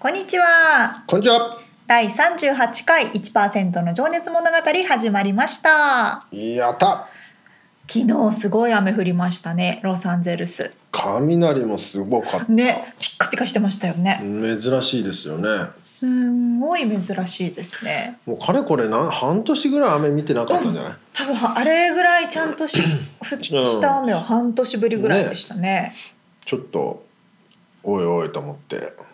こんにちはこんにちは。第38回1%の情熱物語始まりましたやった。昨日すごい雨降りましたねロサンゼルス雷もすごかった。ねピッカピカしてましたよね珍しいですよね。すんごい珍しいですねもうかれこれな半年ぐらい雨見てなかったんじゃない？多分あれぐらいちゃんとし 降した雨は半年ぶりぐらいでしたねちょっとおいおいと思って。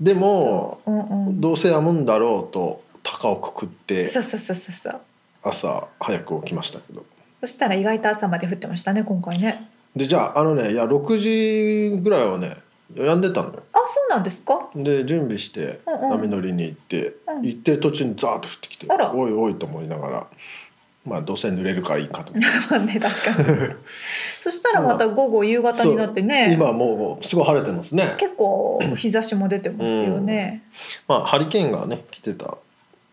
でもうんうん。どうせやむんだろうと高をくくってそうそうそうそうそう。朝早く起きましたけど。そしたら意外と朝まで降ってましたね今回ね。でじゃああのねいや6時ぐらいはねやんでたのよ。あそうなんですか？で準備してうんうん。波乗りに行って、うん。行ってる途中にザーッと降ってきておいおいと思いながらまあどうせ濡れるからいいかと。まあね確かに。そしたらまた午後夕方になってね。今もうすごい晴れてますね。結構日差しも出てますよね、まあハリケーンがね来てた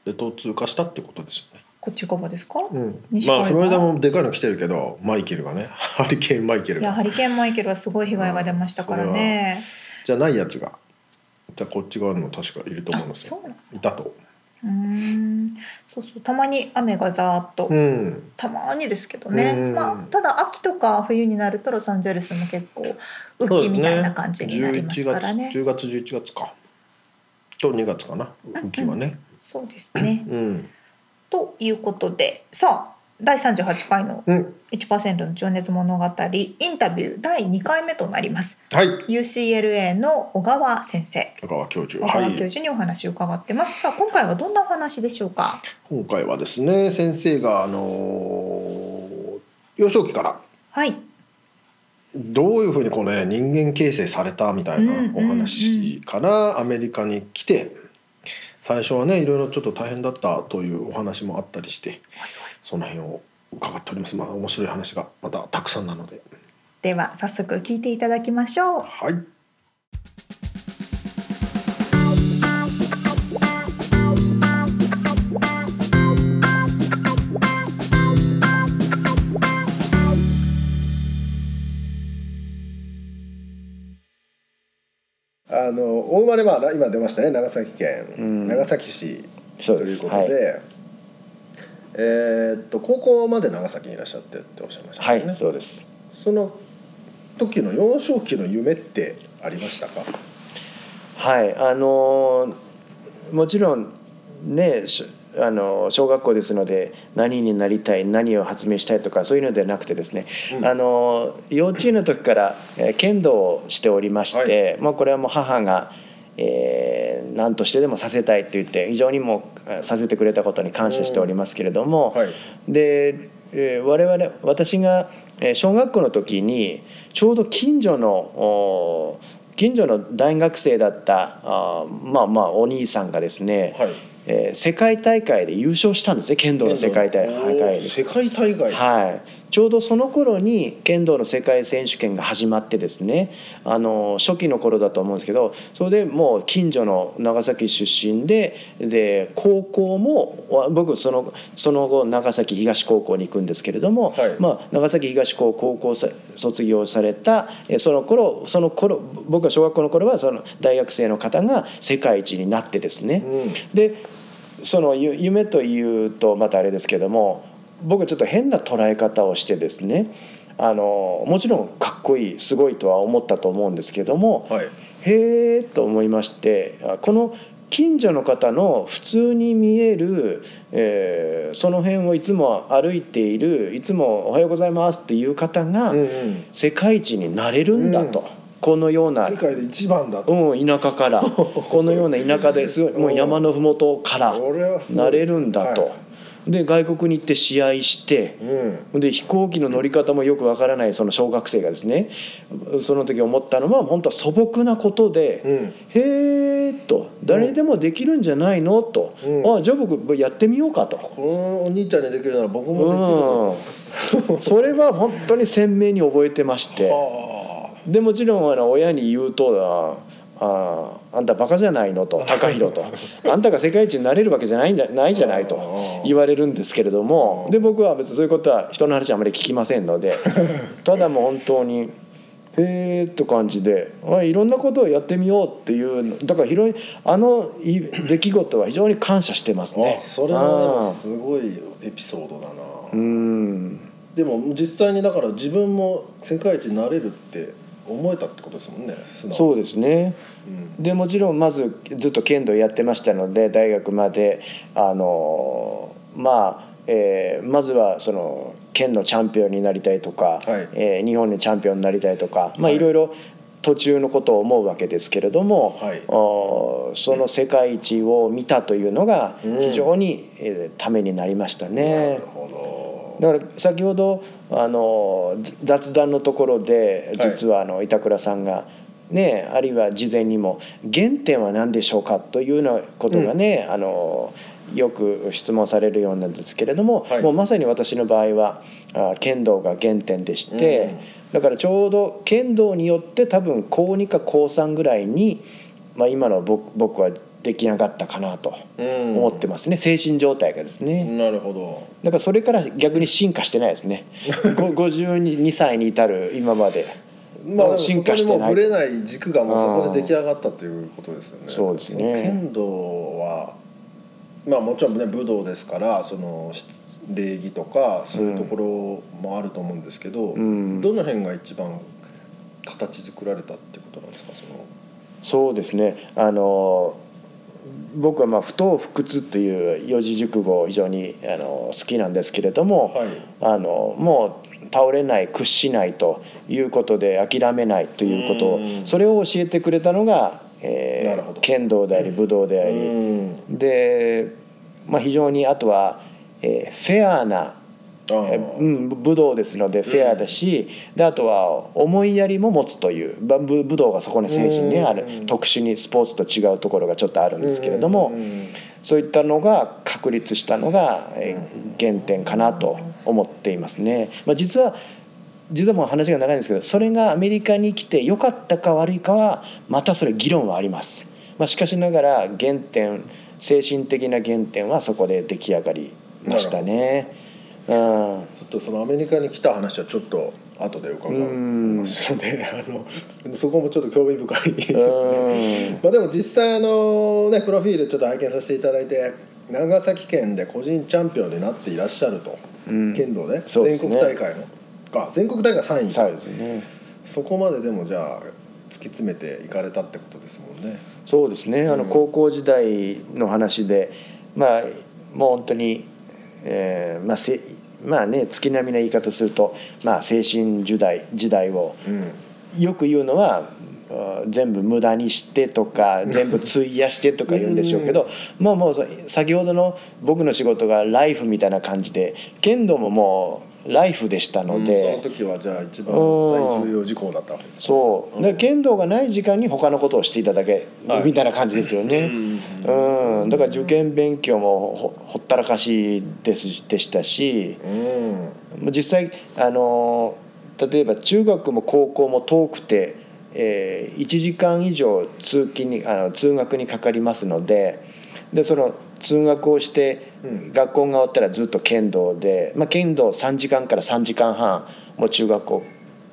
列島を通過したってことですよね。こっち側ですか、うん。まあフロリダもでかいの来てるけどマイケルがねハリケーンマイケルが。いやハリケーンマイケルはすごい被害が出ましたからね、じゃないやつがじゃあこっち側にも確かいると思うんあですいたと。うーん。そうそうたまに雨がざーっと、うん。たまにですけどね、うん。まあ、ただ秋とか冬になるとロサンゼルスも結構雨季みたいな感じになりますからね。11月10月11月か。と2月かな雨季はね。そうですね、うん。ということで。さあ第38回のうん。1%の情熱物語インタビュー第2回目となります。はい。UCLA の小川先生。小川教授。小川はい教授にお話を伺ってます、さあ今回はどんなお話でしょうか？今回はですね先生があのー幼少期からはい。どういうふうにこの、ね、人間形成されたみたいなお話からアメリカに来て最初はねいろいろちょっと大変だったというお話もあったりしてその辺を伺っております。まあ面白い話がまたたくさんなので。では早速聞いていただきましょう。はい。あのお生まれまあ今出ましたね。長崎県、うん。長崎市そうですということで、えーっと高校まで長崎にいらっしゃってっておっしゃいましたね、いそうです。その時の幼少期の夢ってありましたか？はいあのーもちろんねしあの小学校ですので何になりたい何を発明したいとかそういうのではなくてですね、うん。あの幼稚園の時から、えー剣道をしておりまして、もうこれはもう母が、えー何としてでもさせたいって言って非常にもさせてくれたことに感謝しておりますけれども、はい。で、えー我々私がえー小学校の時にちょうど近所のお近所の大学生だったあーまあまあお兄さんがですね、はいえー世界大会で優勝したんですね剣道の世界大会に。世界大会、はい、ちょうどその頃に剣道の世界選手権が始まってですねあの初期の頃だと思うんですけどそれでもう近所の長崎出身でで高校もわ僕そのその後長崎東高校に行くんですけれども、はい。まあ、長崎東高高校さ卒業されたえその頃その頃僕が小学校の頃はその大学生の方が世界一になってですね、うん。でそのゆ夢というとまたあれですけども僕はちょっと変な捉え方をしてですねあのもちろんかっこいいすごいとは思ったと思うんですけども、はい。へえと思いましてあこの近所の方の普通に見える、えーその辺をいつも歩いているいつも「おはようございます」っていう方がうんうん。世界一になれるんだと、うんこのような世界で一番だと、うん、田舎から このような田舎ですごいもう山の麓からなれるんだと、はで外国に行って試合してうん。で飛行機の乗り方もよくわからないその小学生がですねその時思ったのは本当は素朴なことでうん「へえ」と「誰にでもできるんじゃないの?」と。うん「あじゃあ僕やってみようか」と。このお兄ちゃんにできるなら僕もできるぞ。うん、それは本当に鮮明に覚えてまして。はでもちろんあの親に言うとあああんたバカじゃないのと 高弘と。あんたが世界一になれるわけじゃないんだ ないじゃないと言われるんですけれどもで僕は別にそういうことは人の話あまり聞きませんので ただもう本当にへえって感じであいろんなことをやってみようっていうだから広いあのい出来事は非常に感謝してますあね。それはすごいエピソードだな。うん。でも実際にだから自分も世界一になれるって思えたってことですもんねそうですね。うん。でもちろんまずずっと剣道やってましたので大学まであのまあ、えーまずはその県のチャンピオンになりたいとか、はい。えー日本でチャンピオンになりたいとか、まあ、はい。いろいろ途中のことを思うわけですけれども、はい。おその世界一を見たというのがうん。非常に、えーためになりましたなねる。ほだから先ほどあのざ雑談のところではい。実はあの板倉さんが、ね、あるいは事前にも「原点は何でしょうか?」というようなことがね、あのよく質問されるようなんですけれども、はい。もうまさに私の場合はあ剣道が原点でして、だからちょうど剣道によって多分高2か高3ぐらいに、まあ、今の僕僕は出来上がったかなと思ってますね、精神状態がですね。なるほど。だからそれから逆に進化してないですね。ご 52歳に至る今まで。まあ、進化してない。ぶれない軸がもうそこで出来上がったということですよね。そうですね。剣道はまあもちろんね武道ですからそのし礼儀とかそういうところもあると思うんですけど、うん。どの辺が一番形作られたってことなんですか？その。そうですね。あの僕はまあ不当不屈という四字熟語を非常にあの好きなんですけれども、はい。あのもう倒れない屈しないということで諦めないということ。をうん。それを教えてくれたのが、えー剣道であり武道であり、うん。で、まあ、非常にあとは、えーフェアなうん、武道ですのでフェアだし、であとは思いやりも持つというば武武道がそこに精神にあるうん特殊にスポーツと違うところがちょっとあるんですけれども、うんそういったのが確立したのが、えー原点かなと思っていますね。まあ、実は実はもう話が長いんですけどそれがアメリカに来て良かったか悪いかはまたそれ議論はあります。まあ、しかしながら原点精神的な原点はそこで出来上がりましたね。うんちょっとそのアメリカに来た話はちょっと後で伺いますのであのそこもちょっと興味深いですね。うんまあでも実際あのねプロフィールちょっと拝見させていただいて長崎県で個人チャンピオンになっていらっしゃると、うん剣道でね国大会のあ全国大会3位そうですね。そこまででもじゃあ突き詰めていかれたってことですもんね。そうですね。あのうん高校時代の話で、まあもう本当に、えーまあせまあね月並みな言い方すると、まあ青春時代時代をうんよく言うのは。あ全部無駄にしてとか 全部費やしてとか言うんでしょうけどもうもうそ先ほどの僕の仕事がライフみたいな感じで剣道ももうライフでしたので、うんその時はじゃあ一番最重要事項だったわけですね。そう。で剣道がない時間に他のことをしていただけ、はい。みたいな感じですよね、うんだから受験勉強もほほったらかしですでしたし。うん。実際あの例えば中学も高校も遠くて、えー、1時間以上通勤にあの通学にかかりますのででその通学をしてうん。学校が終わったらずっと剣道で、まあ、剣道3時間から3時間半もう中学校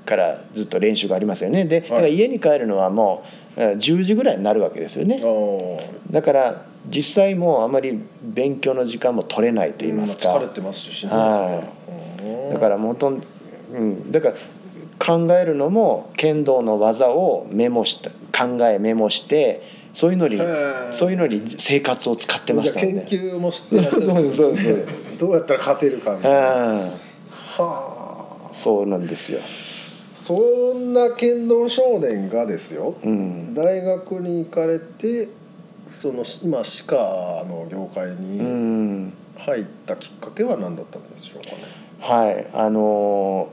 からずっと練習がありますよね。でだから家に帰るのはもうえー10時ぐらいになるわけですよね。だから実際もうあまり勉強の時間も取れないと言いますか、疲れてますしねはそれは。だからもう本当うん、だから考えるのも剣道の技をメモした考えメモしてそういうのにそういうのに生活を使ってました研究もしてらっしゃる。そうですそうです。どうやったら勝てるかみたいな。うん。はあ。そうなんですよ、そんな剣道少年がですよ、うん。大学に行かれてその今歯科の業界うにん、入ったきっかけは何だったんでしょうかね。はいあの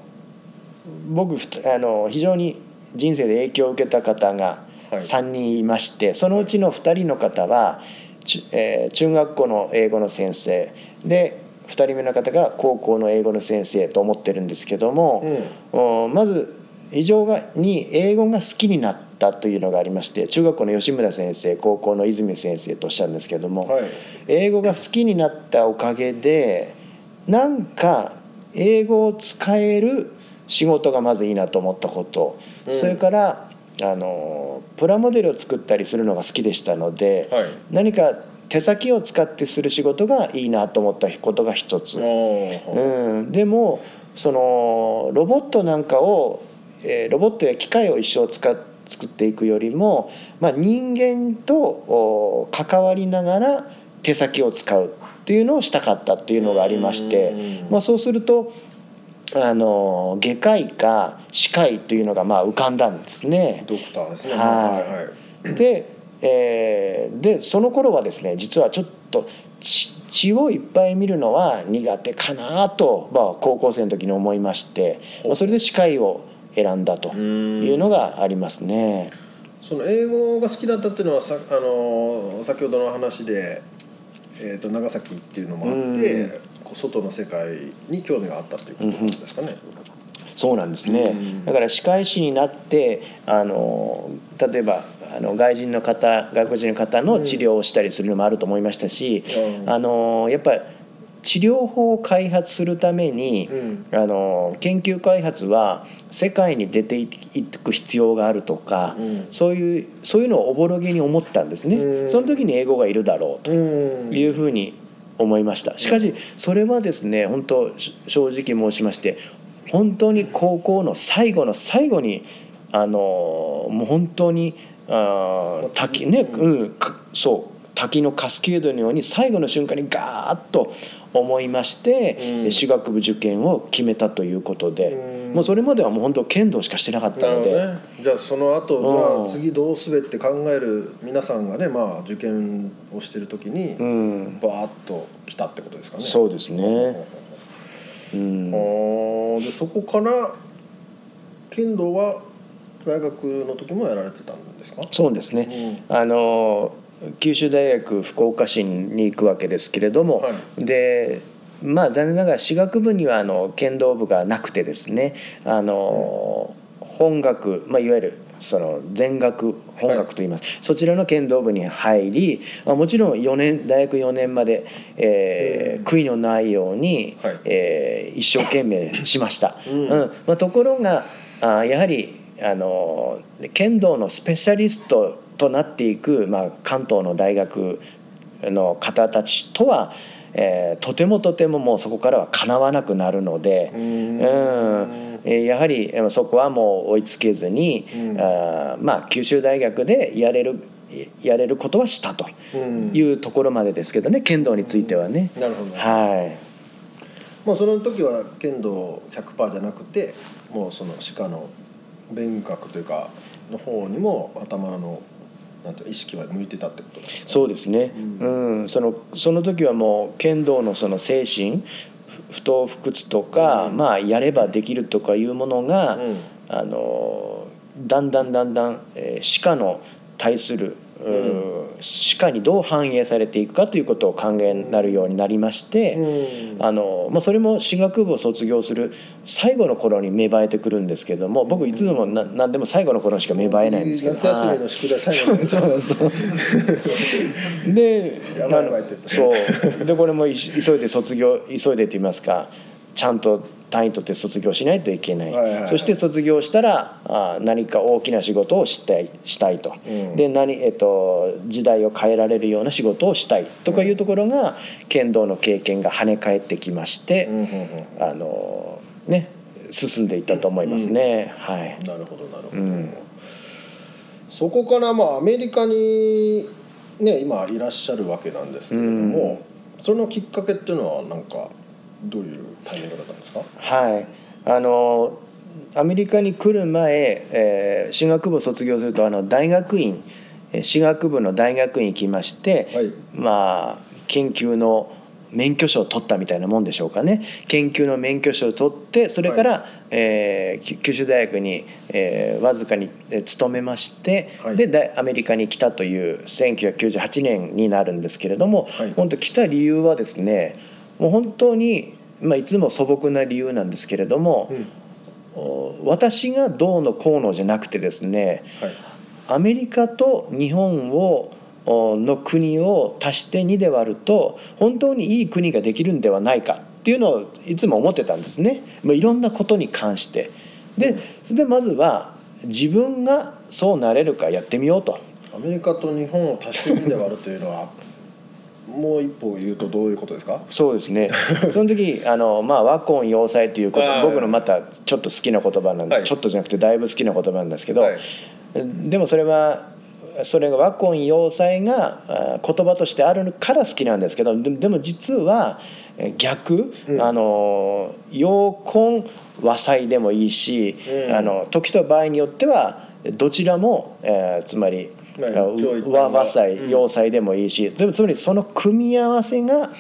僕ふたあの非常に人生で影響を受けた方がはい3人いまして、そのうちの2人の方は、ちえー中学校の英語の先生。で2人目の方が高校の英語の先生と思ってるんですけども、おまず非常に英語が好きになったというのがありまして中学校の吉村先生高校の泉先生とおっしゃるんですけども、はい。英語が好きになったおかげでなんか英語を使える仕事がまずいいなと思ったこと、うん。それからあのプラモデルを作ったりするのが好きでしたので、はい。何か手先を使ってする仕事がいいなと思ったことが一つ。うん、でもそのロボットなんかを、えーロボットや機械を一生使っ作っていくよりも、まあ、人間とお関わりながら手先を使うっていうのをしたかったっていうのがありましてうん、まあ、そうするとあの外科医か歯科医というのがまあ浮かんだんですね。ドクターですね。はいはいはい。で,、えーでその頃はですね実はちょっと血血をいっぱい見るのは苦手かなと、まあ、高校生の時に思いまして、まあ、それで歯科医を選んだというのがありますね。その英語が好きだったっていうのはさあの先ほどの話で、えー、と長崎っていうのもあって、うんこう外の世界に興味があったっていうことですかね。そうなんですね、うん。だから歯科医師になってあの例えばあの外人の方外国人の方の治療をしたりするのもあると思いましたし、うん。あのやっぱり治療法を開発するために、うん。あの研究開発は世界に出ていく必要があるとか、うん。そういうそういうのをおぼろげに思ったんですね、うん。その時に英語がいるだろうとうん。いうふうに思いました。しかしそれはですね本当し正直申しまして本当に高校の最後の最後にあのもう本当にあー滝ね、うん、かそう滝のカスケードのように最後の瞬間にガーッと思いまして、うん。歯学部受験を決めたということで、うん。もうそれまではもう本当剣道しかしてなかったので。ね。じゃあその後、うん。じゃあ次どうすべって考える皆さんがね、まあ受験をしてる時にうん、バーッと来たってことですかね。そうですね、うん。あーでそこから剣道は大学の時もやられてたんですか？そうですね、あの九州大学福岡市に行くわけですけれども、はでまあ残念ながら歯学部にはあの剣道部がなくてですねあの、本学、まあ、いわゆるその全学本学といいます、そちらの剣道部に入り、まあ、もちろん4年大学4年まで、えー悔いのないように、はい。えー一生懸命しました。うん。うん。まあ、ところがあやはりあの剣道のスペシャリストとなっていく、まあ、関東の大学の方たちとは、えーとてもとてももうそこからはかなわなくなるので、うん。やはりえーそこはもう追いつけずに、うん。あーまあ、九州大学でやれるやれることはしたとうん。いうところまでですけどね剣道についてはね。なるほど。はい。まあその時は剣道100%じゃなくてもうその歯科の勉学というかの方にも頭のなんて意識は向いてたってことなんですか、そうですね、うん。そのその時はもう剣道のその精神ふ不撓不屈とか、うん。まあやればできるとかいうものが、うん。あのだんだんだんだん、えー、歯科の対する、う歯科にどう反映されていくかということを考えになるようになりまして、あのまあ、それも歯学部を卒業する最後の頃に芽生えてくるん。ですけども僕いつでもな何でも最後の頃しか芽生えないん。ですけど夏休みの宿題最後そうそうそうでそうでこれも急いで卒業急いでと言いますかちゃん。と単位取って卒業しないといけない,、はいはいはい。そして卒業したらあ何か大きな仕事をしたいしたいと、うん。で何、えっと、時代を変えられるような仕事をしたい。とかいうところが、剣道の経験が跳ね返ってきまして、うんうんあのね進んでいったと思いますね、はい。うん。なるほどなるほど、うん。そこからまあアメリカにね今いらっしゃるわけなんですけれども、そのきっかけっていうのはなんかどういうタイミングだったんですか？はい。あのアメリカに来る前、えー、進学部を卒業するとあの大学院私学部の大学院行きまして、はい。まあ研究の免許証を取ったみたいなもんでしょうかね。研究の免許証を取ってそれから、えーき九州大学に、えーわずかにえー勤めまして、はい。でだアメリカに来たという1998年になるんですけれども、はい。本当来た理由はですねもう本当に、まあ、いつも素朴な理由なんですけれども、うんお私がどうのこうのじゃなくてですねはいアメリカと日本をおの国を足して2で割ると本当にいい国ができるんではないかっていうのをいつも思ってたんですね、まあ、いろんなことに関して。でそれでまずは自分がそうなれるかやってみようと。アメリカと日本を足して2で割るというのはもう一歩言うとどういうことですか？そうですね。その時あの、まあ、和魂要塞ということはい僕のまたちょっと好きな言葉なんで、はい。ちょっとじゃなくてだいぶ好きな言葉なんですけど、はい。でもそれはそれが和魂要塞があ言葉としてあるから好きなんですけどででも実はえ逆、うん。あの陽魂和祭でもいいし、うん。あの時と場合によってはどちらも、えーつまり和和うん祭要塞でもいいし、でもつまりその組み合わせが、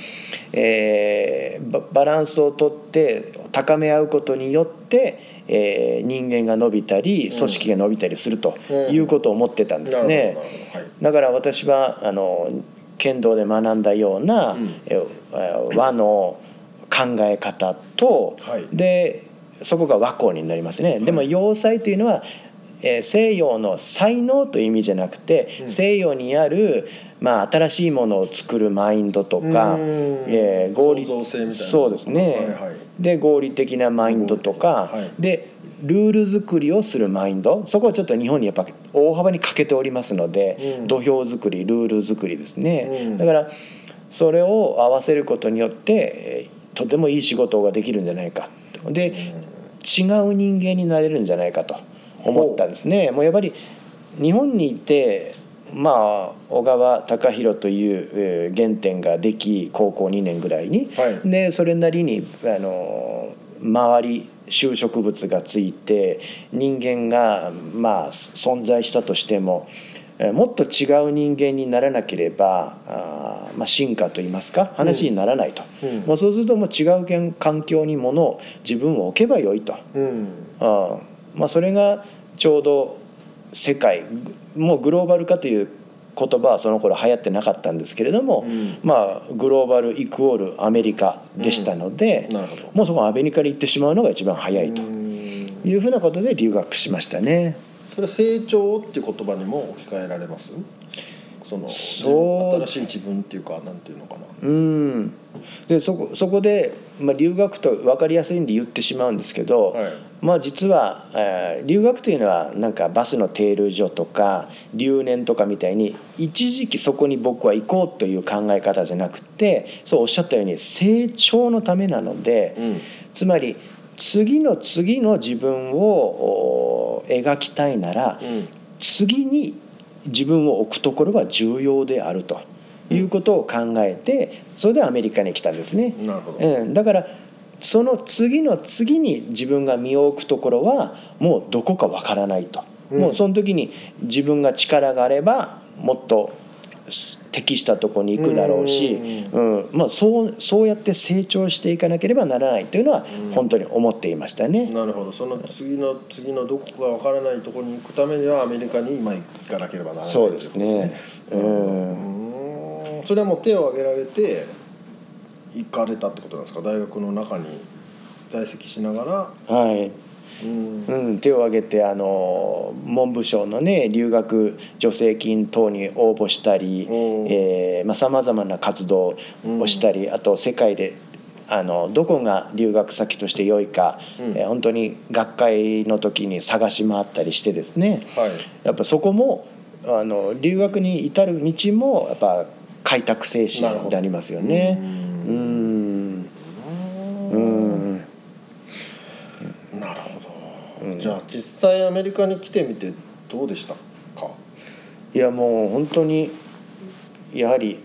えーババランスをとって高め合うことによって、えー人間が伸びたり組織が伸びたりするということを思ってたんですね。だから私はあの剣道で学んだような、うん。えー和の考え方と、はい。でそこが和光になりますね。でもはい。要塞というのは、えー西洋の才能という意味じゃなくて、うん。西洋にある、まあ、新しいものを作るマインドとか、うん。えー合理創造性みたいな。そうですね、はいはい。で合理的なマインドとか、はい。でルール作りをするマインド。そこはちょっと日本にやっぱ大幅に欠けておりますので、うん。土俵作りルール作りですね、うん。だからそれを合わせることによってえーとてもいい仕事ができるんじゃないかで違う人間になれるんじゃないかと思ったんですね。もうやっぱり日本にいてまあ小川隆弘というえー原点ができ高校2年ぐらいに、はい。でそれなりにあの周り就植物がついて人間がまあ存在したとしてもえーもっと違う人間にならなければあー、まあ、進化といいますか話にならないと、うん。もうそうするともう違う環境にものを自分を置けばよいと。うん。あまあ、それがちょうど世界ぐもうグローバル化という言葉はその頃流行ってなかったんですけれども、うん。まあグローバルイクオールアメリカでしたので、なるほど。もうそこはアメリカに行ってしまうのが一番早いとうんいうふうなことで留学しましたね。それ成長っていう言葉にも置き換えられます？その新しい自分っていうかなんていうのかな。うん。でそこそこで、まあ、留学と分かりやすいんで言ってしまうんですけど、はい。まあ実は、えー留学というのはなんかバスの停留所とか留年とかみたいに一時期そこに僕は行こうという考え方じゃなくてそうおっしゃったように成長のためなので、うん。つまり次の次の自分をお描きたいなら、うん。次に自分を置くところは重要であるということを考えてそれでアメリカに来たんですね。うん、だからその次の次に自分が身を置くところはもうどこかわからないと、うん。もうその時に自分が力があればもっと適したところに行くだろうし、ううん。まあ、そうそうやって成長していかなければならないというのはうん。本当に思っていましたね。なるほど。その次の次のどこかわからないところに行くためにはアメリカに今行かなければならないそうですね。うねん。それはもう手を挙げられて行かれたってことなんですか？大学の中に在籍しながら。はいうん。うん、手を挙げてあの文部省のね留学助成金等に応募したりさまざ、まな活動をしたり、あと世界であのどこが留学先として良いか、うん。えー本当に学会の時に探し回ったりしてですね。はい。やっぱそこもあの留学に至る道もやっぱ開拓精神になりますよね。ううん。んうんなるほど、うんじゃあ実際アメリカに来てみてどうでしたか？いやもう本当にやはり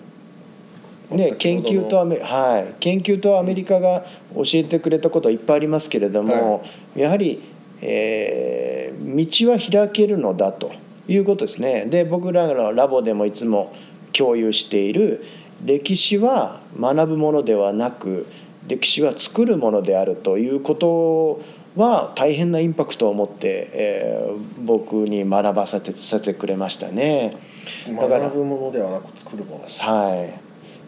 ね研究とアメはい。研究とアメリカが教えてくれたことはいっぱいありますけれども、やはり、えー道は開けるのだということですね。で僕らのラボでもいつも共有している歴史は学ぶものではなく歴史は作るものであるということは大変なインパクトを持って、えー僕に学ばせてさせてくれましたね。だから学ぶものではなく作るもの。は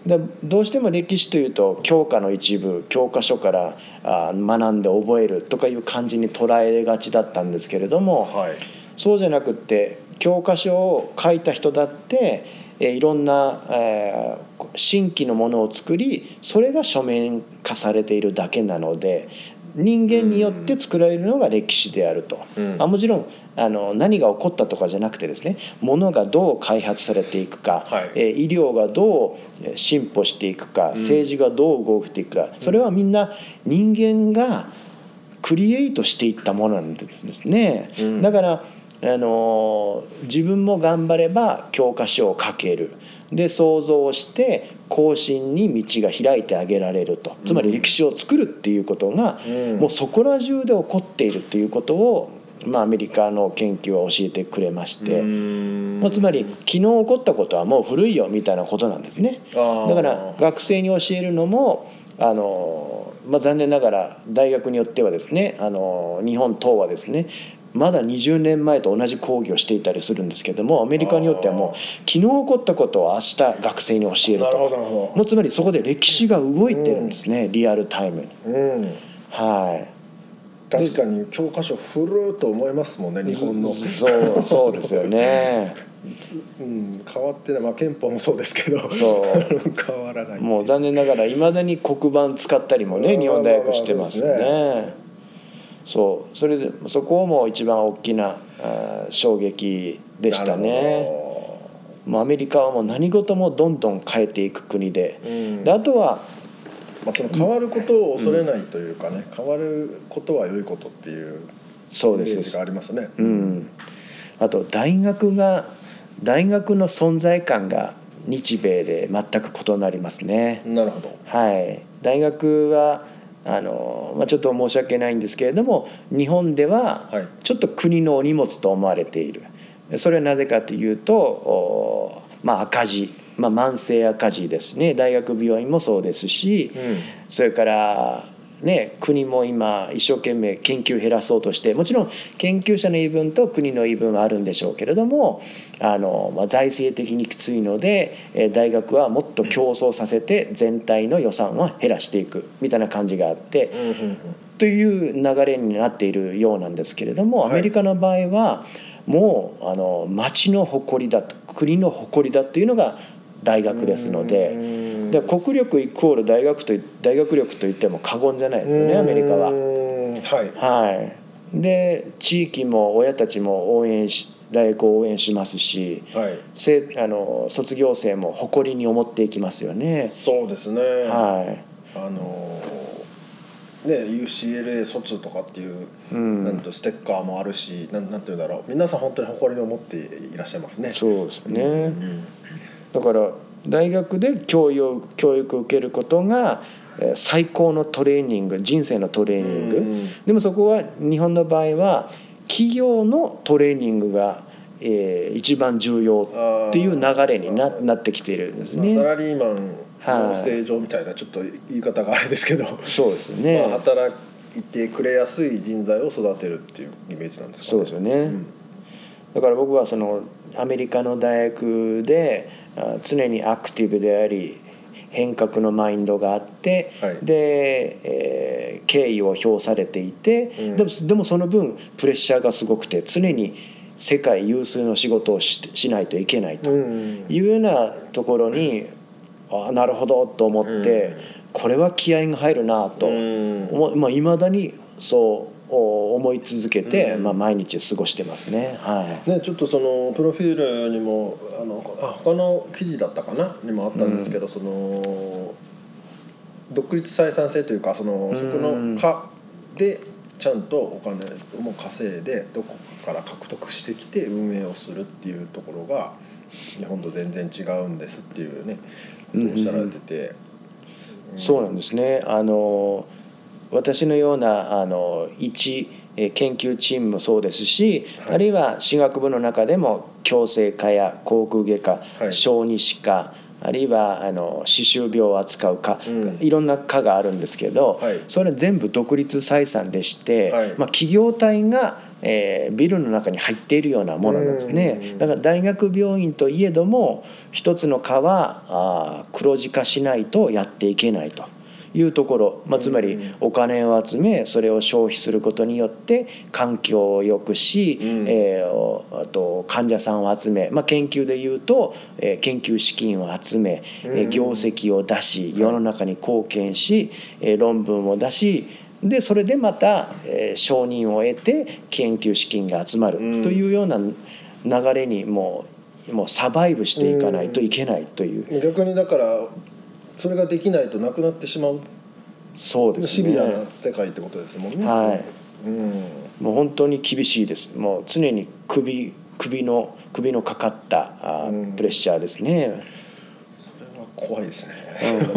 い、でどうしても歴史というと教科の一部教科書からあ学んで覚えるとかいう感じに捉えがちだったんですけれども、はい。そうじゃなくって教科書を書いた人だって、えーいろんな、えー新規のものを作りそれが書面化されているだけなので人間によって作られるのが歴史であると、うん。あもちろんあの何が起こったとかじゃなくてですねものがどう開発されていくか、はい。えー医療がどうえー進歩していくか政治がどう動いていくか、それはみんな人間がクリエイトしていったものなんですね、うん。だからあの自分も頑張れば教科書を書けるで想像をして後進に道が開いてあげられると。つまり歴史を作るっていうことが、うん。もうそこら中で起こっているっていうことを、まあ、アメリカの研究は教えてくれまして、まあ、つまり昨日起こったことはもう古いよみたいなことなんですね。だから学生に教えるのもあの、まあ、残念ながら大学によってはですねあの日本等はですねまだ20年前と同じ講義をしていたりするんですけどもアメリカによってはもう昨日起こったことを明日学生に教えるとほもうつまりそこで歴史が動いてるんですね、リアルタイムに。どうん。はい。確かに教科書古ると思いますもんね日本の、そうそうですよね。うん、変わってない、まあ、憲法もそうですけどそう。変わらないもう残念ながらいまだに黒板使ったりもねうん日本大学してますよね。そうそれでそこも一番大きな衝撃でしたね。もうアメリカはもう何事もどんどん変えていく国でうんであとはまあ、その変わることを恐れないというかね、変わることは良いことっていうそうですがありますね。うん、あと大学が大学の存在感が日米で全く異なりますね。なるほど。はい、大学はあの、まあ、ちょっと申し訳ないんですけれども日本でははい。ちょっと国のお荷物と思われている。それはなぜかというと、おまあ、赤字、まあ、慢性赤字ですね。大学病院もそうですし、うん。それから、ね、国も今一生懸命研究を減らそうとしてもちろん研究者の言い分と国の言い分はあるんでしょうけれどもあの、まあ、財政的にきついのでえー大学はもっと競争させて全体の予算を減らしていくみたいな感じがあってという流れになっているようなんですけれどもはいアメリカの場合はもうあの町の誇りだと国の誇りだっていうのが大学ですので。うんで国力イコール大学とい大学力といっても過言じゃないですよねアメリカはう。んはい。はい、で地域も親たちも応援し大学を応援しますしはい。せあの卒業生も誇りに思っていきますよね。そうですね。はいあのね UCLA 卒とかっていう、うんなんとステッカーもあるしなんなんていうんだろう皆さん本当に誇りに思っていらっしゃいますね。そうですね、うんだから大学で教養教育を受けることがえー最高のトレーニング人生のトレーニング、うん。でもそこは日本の場合は企業のトレーニングが、えー一番重要っていう流れにななってきているんですまあ、ね。サラリーマンはい。の正常みたいなちょっと言い方があれですけど、そうですね、まあ、働いてくれやすい人材を育てるっていうイメージなんですかそうですよね、だから僕はそのアメリカの大学であ常にアクティブであり変革のマインドがあって、はい。で、えー敬意を表されていて、うん。でもでもその分プレッシャーがすごくて常に世界有数の仕事をししないといけないとうん。いうようなところにあなるほどと思って、これは気合が入るなとうん。思まあ、未だにそうお思い続けて、うん。まあ、毎日過ごしてますね。はい。ね、ちょっとそのプロフィールにもあのあ他の記事だったかな？にもあったんですけど、その独立採算性というかそのそこうんの課でちゃんとお金も稼いでどこから獲得してきて運営をするっていうところが日本と全然違うんですっていうねうんうんうんおっしゃられてて、そうなんですね。あの私のようなあの一えー研究チームもそうですし、はい。あるいは歯学部の中でも矯正科や口腔外科、はい。小児歯科あるいはあの歯周病を扱う科、うん。いろんな科があるんですけど、はい。それ全部独立採算でして、はい。まあ、企業体が、えービルの中に入っているようなものなんですね。うん。だから大学病院といえども一つの科はあー黒字化しないとやっていけないというところ、まあ、つまりうんお金を集めそれを消費することによって環境を良くし、うん。えーおあと患者さんを集め、まあ、研究でいうと、えー研究資金を集め、えーうん。業績を出し世の中に貢献し、えー論文を出しでそれでまた、えー承認を得て研究資金が集まる。うん。というような流れにもうもうサバイブしていかないといけないという、逆にだからそれができないとなくなってしまう。そうですね。シビアな世界ってことですもんね。はい。うん。もう本当に厳しいです。もう常に首首の首のかかったあうん。プレッシャーですね。それは怖いですね。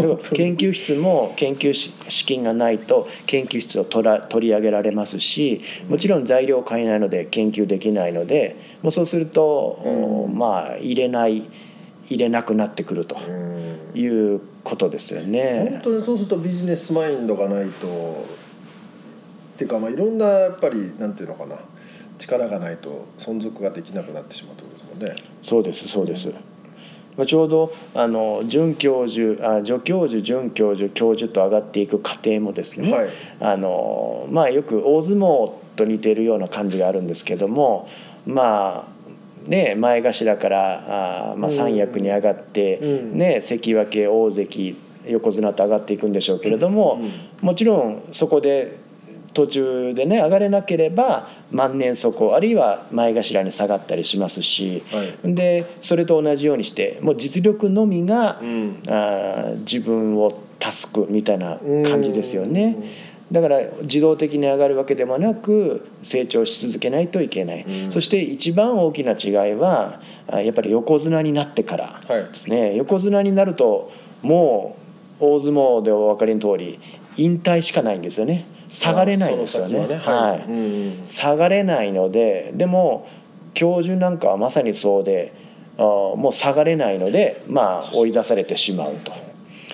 うん、研究室も研究し資金がないと研究室を取ら取り上げられますしもちろん材料を買えないので研究できないのでもうそうすると、おうん。まあ入れない入れなくなってくると。うんいうことですよ本ね。当にそうするとビジネスマインドがないとっていうかまあいろんなやっぱりなんていうのかな力がないと存続ができなくなってしまうとですもんね。そうですそうです。まあちょうどあの准教授あ助教授准教授教授と上がっていく過程もですね、はいあのまあよく大相撲と似ているような感じがあるんですけどもまあね前頭からあ、まあ、三役に上がって、うん。ね関脇大関横綱と上がっていくんでしょうけれども、もちろんそこで途中でね上がれなければ万年底あるいは前頭に下がったりしますし、はい。でそれと同じようにしてもう実力のみが、うん。あー自分を助くみたいな感じですよね。うん。だから自動的に上がるわけでもなく成長し続けないといけない、うん。そして一番大きな違いはあやっぱり横綱になってからはい。ですね、横綱になるともう大相撲でお分かりの通り引退しかないんですよね。下がれないんですよね。その先ははい。はい。うん下がれないのででも教授なんかはまさにそうでもう下がれないのでまあ追い出されてしまうと。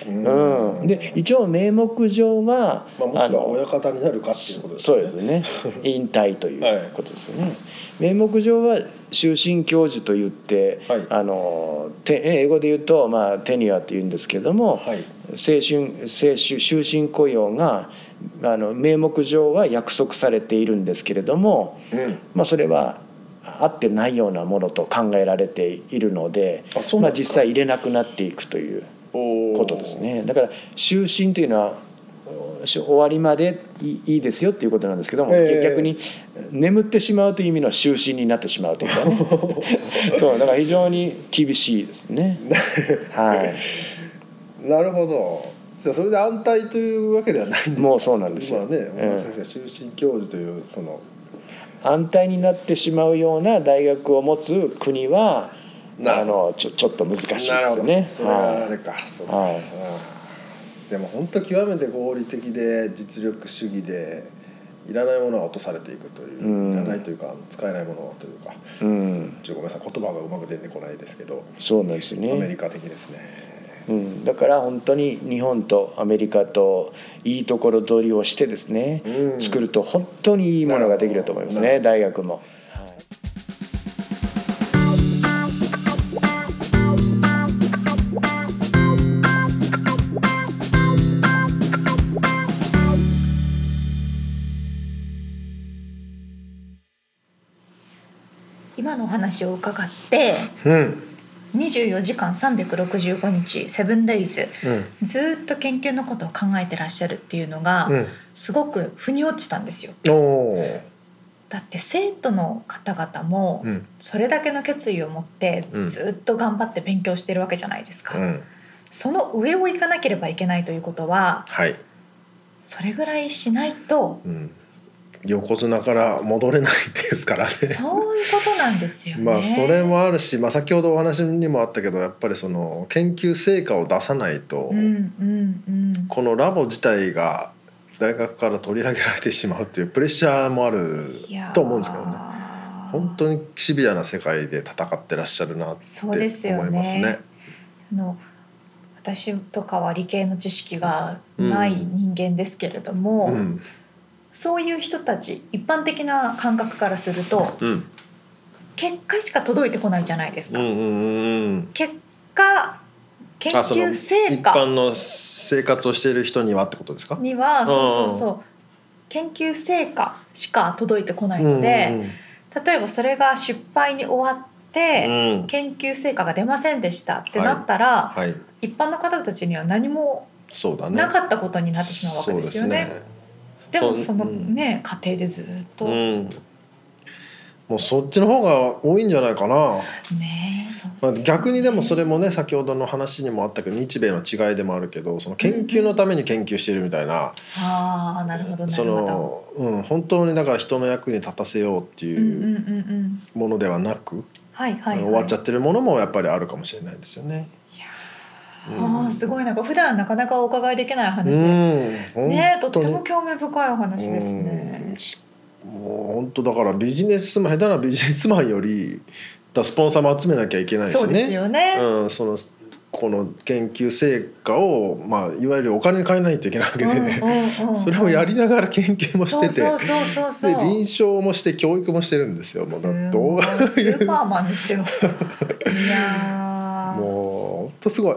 うんうん、で一応名目上は、まあ、もしくは親方になるかっていうことですそうですね。引退というはい。ことですよね。名目上は終身教授といって、はい。あのて英語で言うと、まあ、テニアって言うんですけども、はい。青春青春終身雇用があの名目上は約束されているんですけれども、うん。まあ、それは合ってないようなものと考えられているのでまあ、実際入れなくなっていくということですね。だから終身というのはし終わりまでいいですよっていうことなんですけども、ええ。逆に眠ってしまうという意味の終身になってしまうというかね。そうだから非常に厳しいですね。はい。なるほど。じゃあそれで安泰というわけではないんですかもうそうなんですよ。今ね、ええ。小川先生終身教授というその。安泰になってしまうような大学を持つ国はあのちょちょっと難しいですよね。それはあはれか、はい。あーでも本当極めて合理的で実力主義でいらないものは落とされていくという、うん。いらないというか使えないものはというか。いうん、ちょっとごめんなさい。言葉がうまく出てこないですけど、そうなんですよね。アメリカ的ですね。うん、だから本当に日本とアメリカといいところ取りをしてですね、うん。作ると本当にいいものができると思いますね。大学も。話を伺ってうん。24時間365日セブンデイズ。うん。ずーっと研究のことを考えてらっしゃるっていうのがうん。すごく腑に落ちたんですよ。だって生徒の方々もうん。それだけの決意を持ってうん。ずっと頑張って勉強してるわけじゃないですか。うん。その上を行かなければいけないということははい、それぐらいしないとうん、横綱から戻れないですからね。そういうことなんですよね。まあそれもあるし、まあ、先ほどお話にもあったけどやっぱりその研究成果を出さないと、うんうんうん。このラボ自体が大学から取り上げられてしまうっていうプレッシャーもあると思うんですけどね本当にシビアな世界で戦ってらっしゃるなって思いますね。あの私とかは理系の知識がない人間ですけれども、うんそういう人たち一般的な感覚からするとうん。結果しか届いてこないじゃないですか。うんうんうん結果研究成一果般の生活をしている人にはってことですか？にはそうそうそう。研究成果しか届いてこないので、例えばそれが失敗に終わって、うん。研究成果が出ませんでしたってなったら、はい。一般の方たちには何もそうだね。なかったことになってしまうわけですよね。でもそのうん。ね、過程でずっと、うん。もうそっちの方が多いんじゃないかな、ねまあ、逆にでもそれもね先ほどの話にもあったけど日米の違いでもあるけどその研究のために研究してるみたいな、ああなるほどなそ。の、うん、本当にだから人の役に立たせようっていううんものではなく、はいはい、はい、終わっちゃってるものもやっぱりあるかもしれないですよね。うんああすごいなんか普段なかなかお伺いできない話うで、ん、ねとっても興味深いお話ですうんね。しもう本当だからビジネスマン下手なビジネスマンよりだスポンサーも集めなきゃいけないしね。そうですよね。うん、そのこの研究成果を、まあ、いわゆるお金に変えないといけないわけで、それをやりながら研究もしててそうそうそうそうそう。で臨床もして教育もしてるんですよもうだすどうごい スーパーマンですよ。いや当すごい。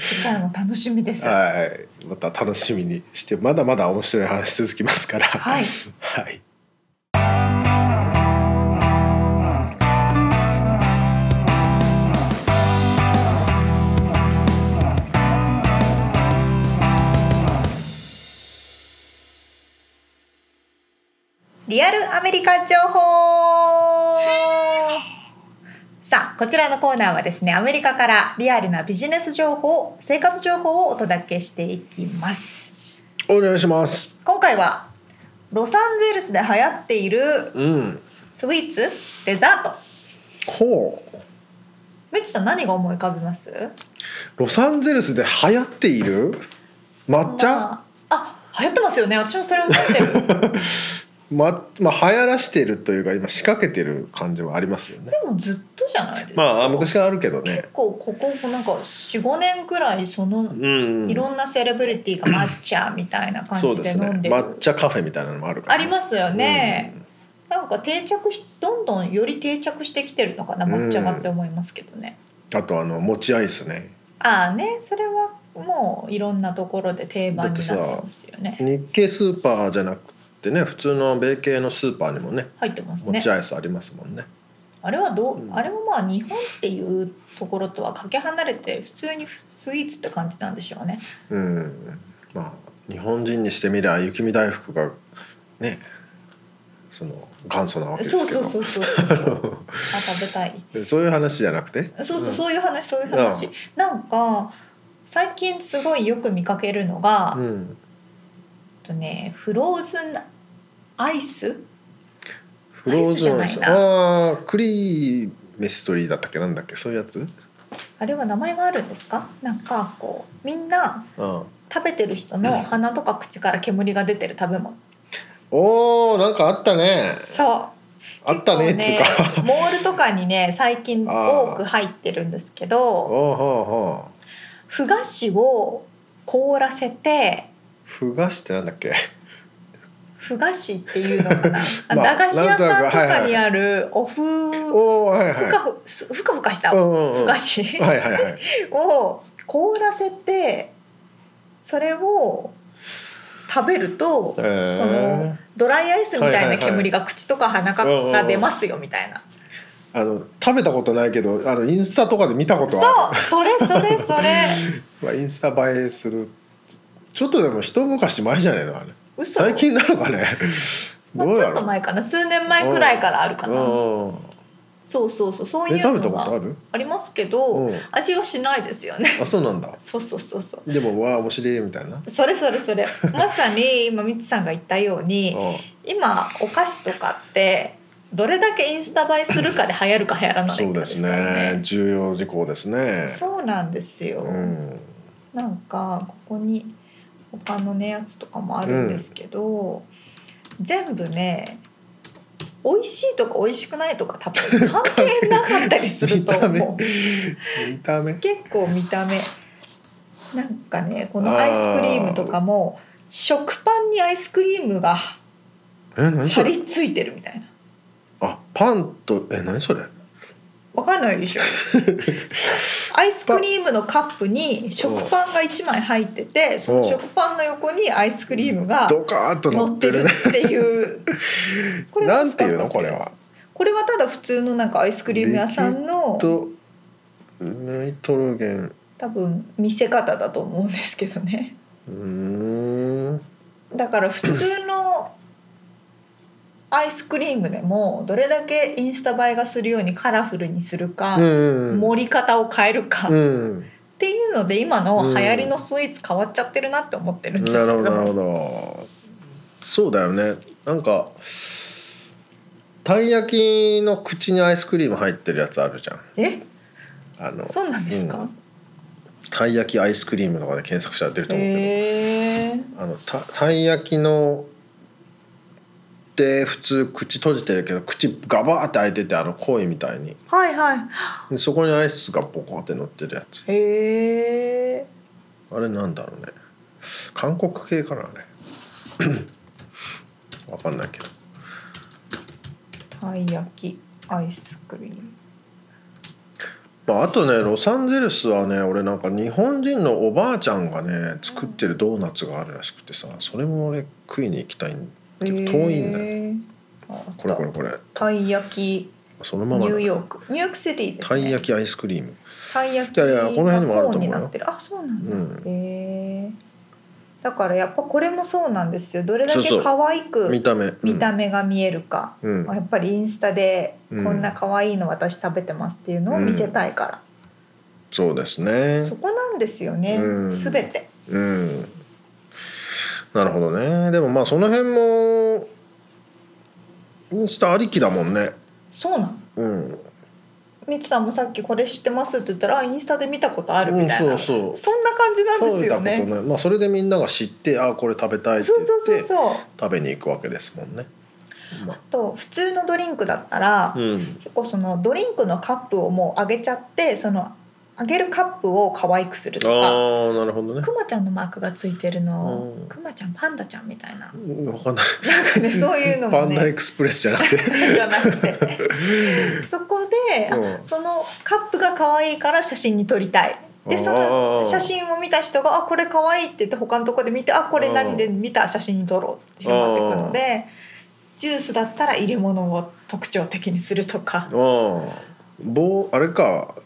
次回も楽しみです。はい。また楽しみにしてまだまだ面白い話続きますから。はい。はい。リアルアメリカ情報さあこちらのコーナーはですねアメリカからリアルなビジネス情報生活情報をお届けしていきます。お願いします。今回はロサンゼルスで流行っているうん。スイーツデザート。ほう。みちさん何が思い浮かびます？ロサンゼルスで流行っている抹茶、まあ、あ流行ってますよね。私もそれ思ってる ままあ流行らしてるというか今仕掛けてる感じはありますよね。でもずっとじゃないですか、まあ昔からあるけどね結。構ここなんか45年くらいそのうん。いろんなセレブリティが抹茶みたいな感そうでねじです飲ん。でる抹茶カフェみたいなのもあるから、ありますよね、なんか定着しどんどんより定着してきてるのかな抹茶がって思いますけどね、うん。あとあの餅アイスね。ああねそれはもういろんなところで定番になってますよね日系スーパーじゃなくてね普通の米系のスーパーにもね入ってますね餅アイスありますもんね。あれはどう、うんあれはまあ日本っていうところとはかけ離れて普通にスイーツって感じなんでしょうねうん。まあ日本人にしてみりゃ雪見大福がねその元祖なわけですけど。そうそうそうそうそうそう あ食べたいうそういう話じゃなくて？そうそう、んそういう話そういう話、なんか最近すごいよく見かけるのが、うん。とねフローズンアイス？フローズンアイス。アイスじゃないああクリーメストリーだったっけ？なんだっけ？そういうやつ？あれは名前があるんですか？なんかこうみんなうん。食べてる人の鼻とか口から煙が出てる食べ物。おーなんかあったね。そう。あったねっつうか。モールとかにね最近多く入ってるんですけどふ菓子を凍らせてふがしってなんだっけ？ふ菓子っていうのかな、まあ駄菓子屋さんとかにあるおふおおはいはい。ふかふふかふかしたふ菓子。はいはいはい。を凍らせてそれを食べると、へー。そのドライアイスみたいない煙が口とか鼻から出ますよみたいな、あの食べたことないけどあのインスタとかで見たことはあそうそれそれそれ。る まあインスタ映えする。ちょっとでも一昔前じゃねえのあれ嘘。最近なのかね？まあちょっとどうやろう？前かな？数年前くらいからあるかな、そうそうそう。そういうのがありますけど、うん。味はしないですよね。あそうなんだ。そうそうそうそう。でもわあ面白いみたいな？それそれそれ。まさに今みつさんが言ったように今お菓子とかってどれだけインスタ映えするかで流行るか流行らないかですそうですね。重要事項ですね。そうなんですよ、うん。なんかここに他のねやつとかもあるんですけど、全部ね美味しいとか美味しくないとか多分関係なかったりすると見た目。思う見た目。結構見た目。なんかねこのアイスクリームとかも食パンにアイスクリームが張り付いてるみたいな。あパンとえ何それ？わかんないでしょ。アイスクリームのカップに食パンが1枚入っててその食パンの横にアイスクリームがドカーッと乗乗ってるっていう。こがなんていうの？これは。これはただ普通のなんかアイスクリーム屋さんのとナイトロゲン。多分見せ方だと思うんですけどね。うーん。だから普通のアイスクリームでもどれだけインスタ映えがするようにカラフルにするか、うん盛り方を変えるか、うっんていうので今の流行りのスイーツ変わっちゃってるなって思ってるんですけど。なるほどなるほど。そうだよね。なんかたい焼きの口にアイスクリーム入ってるやつあるじゃん。え？あのそうなんですか、うん。たい焼きアイスクリームとかで検索したら出ると思うけど、へえあのたたい焼きので普通口閉じてるけど口ガバーって開いててあのコイみたいに。はいはい。でそこにアイスがボコって乗ってるやつ。へえ。あれなんだろうね。韓国系かなあれ。わかんないけど。たい焼きアイスクリーム。まあ、あとねロサンゼルスはね俺なんか日本人のおばあちゃんがね作ってるドーナツがあるらしくてさそれも俺食いに行きたいんだけど遠いんだよ。よこれこれこれ。たい焼き。そのままだ。ニューヨーク。ニューヨークシティですね。たい焼きアイスクリーム。たい焼き。いやいやこの辺にもあると思うよ。がコーンになってる。あそうなんだ、うん。へえだからやっぱこれもそうなんですよ。どれだけ可愛く見た目、うん。見た目が見えるか、うん。やっぱりインスタでうん。こんな可愛いの私食べてますっていうのを見せたいから、そうですね。そこなんですよね、うん。すべて。うんなるほどね。でもまあその辺もインスタありきだもんね。そうなの？うん。みつさんもさっきこれ知ってますって言ったらあインスタで見たことあるみたいな、うんそうそう。そんな感じなん食べたことですよねない。まあそれでみんなが知ってあこれ食べたいって言ってそうそうそう。食べに行くわけですもんね。まあ。と普通のドリンクだったら、うん、結構そのドリンクのカップをもう上げちゃってその上げるカップを可愛くするあとか。あなるほどね。くまちゃんのマークがついてるの。うん。くまちゃんパンダちゃんみたいな。うんわかんない。なんかねそういうのパンダエクスプレスじゃなくて。じゃなくてそこで、あうん。そのカップが可愛いから写真に撮りたい。でその写真を見た人が「あこれ可愛いって言って他のとこで見て「あこれ何で見た写真に撮ろう」って広まっていくのでジュースだったら入れ物を特徴的にするとか。ああ、ボーあれか。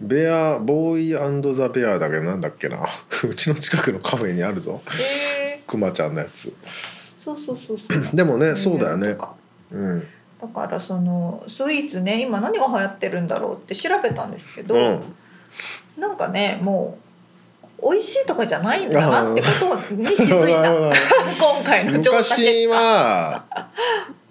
ベアボーイザベアだけどなんだっけな。うちの近くのカフェにあるぞ。えクマちゃんのやつ。ーそうそうそうそう でもねそうだよねうん。だからそのスイーツね今何が流行ってるんだろうって調べたんですけど、うん。なんかねもう美味しいとかじゃないんだなってことに気づいた 今回の調査結昔果は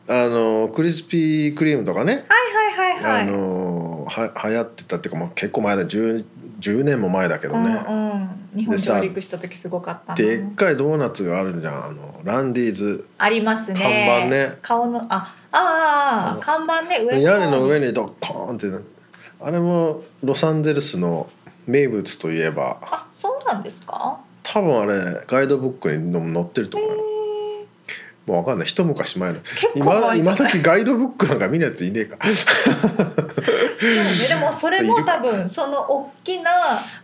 あのクリスピークリームとかね。はいはいはいはいあのは流行ってたっていうか、まあ、結構前だ 10, 10年も前だけどね、うんうん、日本上陸した時すごかった。なでっかいドーナツがあるじゃん。あのランディーズ。ありますね。看板ね。顔のあああうん看板ね。上屋根の上ににドッコーンってあれもロサンゼルスの名物といえば。あそうなんですか？多分あれガイドブックに載ってると思うもう分かんない。一昔前の。今今時ガイドブックなんか見るやついねえか。そうね。でもそれも多分その大きな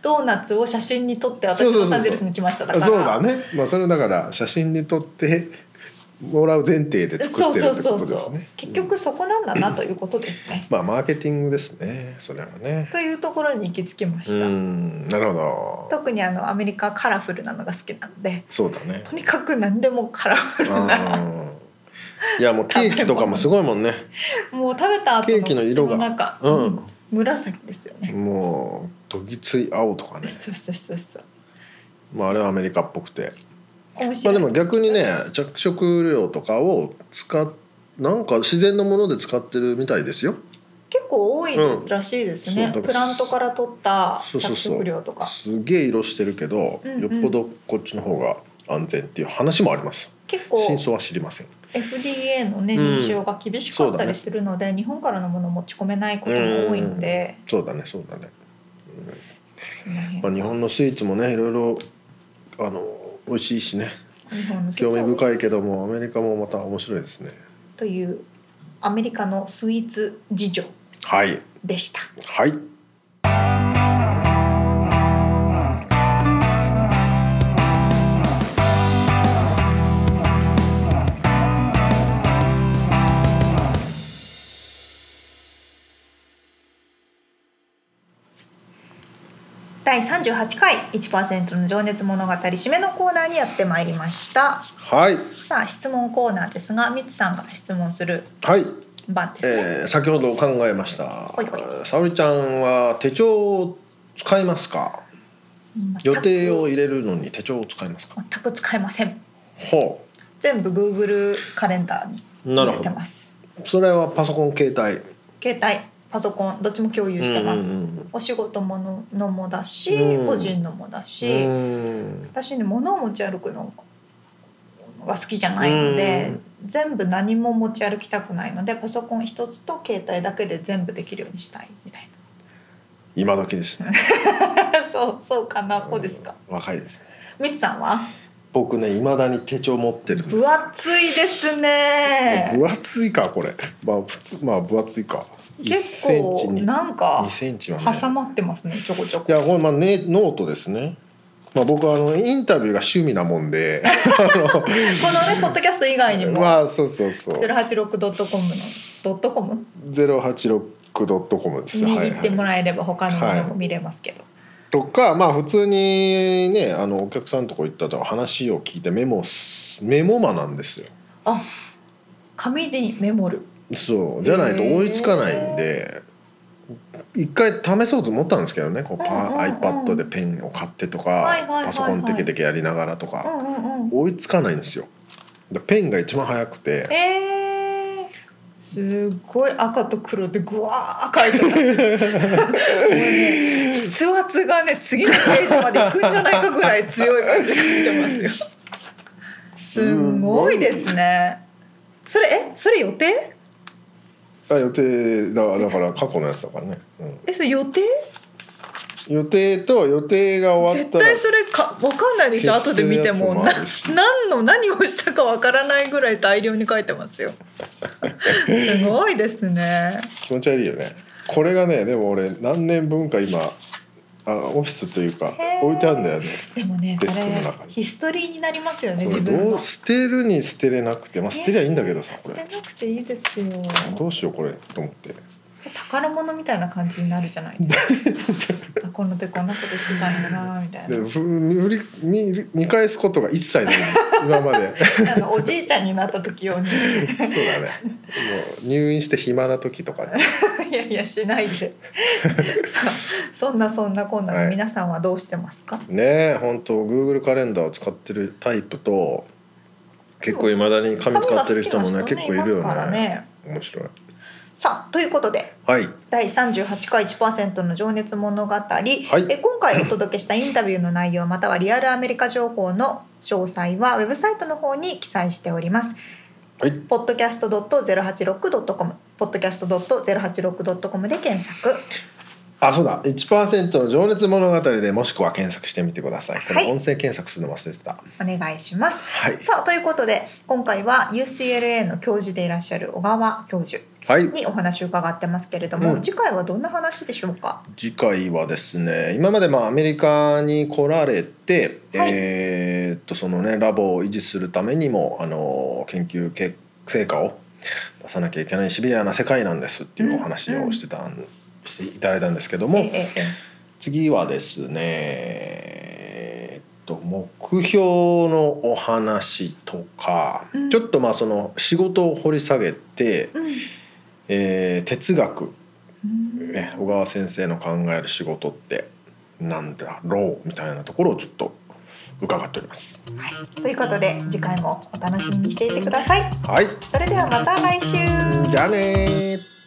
ドーナツを写真に撮って私ロサンゼルスに来ましただから。そうだね。まあそれだから写真に撮ってもらう前提で作ってるってこそうそうそう、とですね結局そこなんだなということですね、まあマーケティングですね。それはね。というところに行き着きまうした、ん。なるほど。特にあのアメリカはカラフルなのが好きなので。そうだね。とにかく何でもカラフルなあいやもうケーキとかもすごいもんね。もう食べた後ケーキの色が。うん。紫ですよね、もうどぎつい青とかね、そうそうそうそう。まあ、あれはアメリカっぽくて面白い。まあでも逆にね着色料とかを使っなんか自然のもので使ってるみたいですよ。結構多いらしいですね、うん。プラントから取った着色料とか。すげえ色してるけど、うんうん。よっぽどこっちの方が安全っていう話もあります。結構真相は知りません。FDA のねうん。認証が厳しかったりするので、日本からのもの持ち込めないことも多いので、そうだね。そうだね、その辺まあ、日本のスイーツもねいろいろあの美味しいしね。興味深いいけどもアメリカもまた面白いですね。というアメリカのスイーツ事情はい。でした。はい第38回1%の情熱物語締めのコーナーにやってまいりました。はい。さあ質問コーナーですがみつさんが質問する。はい、番ですね、えー、先ほど考えました。沙織ちゃんは手帳を使いますか？予定を入れるのに手帳を使いますか？全く使えません。ほ全部 Google カレンダーに入れてます。うそれはパソコン携帯？携帯パソコンどっちも共有してます、お仕事もののもだし、うん。個人のもだし、うん。私ね物を持ち歩くのが好きじゃないので、全部何も持ち歩きたくないのでパソコン一つと携帯だけで全部できるようにしたいみたい今時ですね。な そうそうかなそうですか。若いですね。みつさんは？僕ね未だに手帳持ってる分厚いですね。分厚いかこれ。まあ普通まあ分厚いか。1結構になんか2センチはね。挟まってますねちょこちょこ。いやこれまあねノートですね。まあ僕はあのインタビューが趣味なもんで。あ このねポッドキャスト以外にのも。まあそうそうそう。086.com のドットコム？086.com です。に行ってもいらえれば他のものも見れますけど、とかまあ普通にねあのお客さんとこ行ったと話を聞いてメモすメモマなんですよ。あ紙にメモる。そう。じゃないと追いつかないんで一回試そうと思ったんですけどねこうパうんうんうん。iPad でペンを買ってとか、はいはいパソコンテケテケやりながらとか、うんうんうん。追いつかないんですよ。でペンが一番早くて。えー、すごい赤と黒でぐわー書いてます。もうね筆圧がね次のページまで行くんじゃないかぐらい強い感じで書いてますよ。すごいですね。それえそれ予定？あ予定だだから過去のやつだからね、うん。えそれ予定？予定と予定が終わったら絶対それかわかんないでしょ後で見ても。も何の何をしたかわからないぐらい大量に書いてますよ。すごいですね。気持ち悪いよねこれがねでも俺何年分か今あオフィスというか置いてあるんだよね。でもねそれヒストリーになりますよね自分の。どう捨てるに捨てれなくてまあ捨てりゃいいんだけどさこれ。捨てなくていいですよ。どうしようこれと思って宝物みたいな感じになるじゃないですか。あこの時こんなことしてたんやなみたいな。見見返すことが一切ない。今まで。あのおじいちゃんになった時用に。そうだね。もう入院して暇な時とか。ね いやいやしないで。そんなそんなこんなは皆さんはどうしてますか、ねえ本当 Google カレンダーを使ってるタイプと結構いまだに紙使ってる人もね結構いるよね。ね。面白いさあということではい。第38回1%の情熱物語、い。え今回お届けしたインタビューの内容またはリアルアメリカ情報の詳細はウェブサイトの方に記載しております。はい、podcast.086.com podcast.086.com で検索。あそうだ。1%の情熱物語でもしくは検索してみてください。こはい。れ音声検索するの忘れてた。お願いします。はい。さあということで今回は UCLA の教授でいらっしゃる小川教授。はいにお話を伺ってますけれども、うん。次回はどんな話でしょうか？次回はですね今までまあアメリカに来られて、はい。えーっとそのねラボを維持するためにもあの研究結成果を出さなきゃいけないシビアな世界なんですっていうお話をしてたん、していただいたんですけども、ええええ。次はですねえーっと目標のお話とか、うん。ちょっとまあその仕事を掘り下げて、うんえー哲学、うんね、小川先生の考える仕事ってなんだろうみたいなところをちょっと伺っております。はい、ということで次回もお楽しみにしていてください。はい、それではまた来週。じゃあねー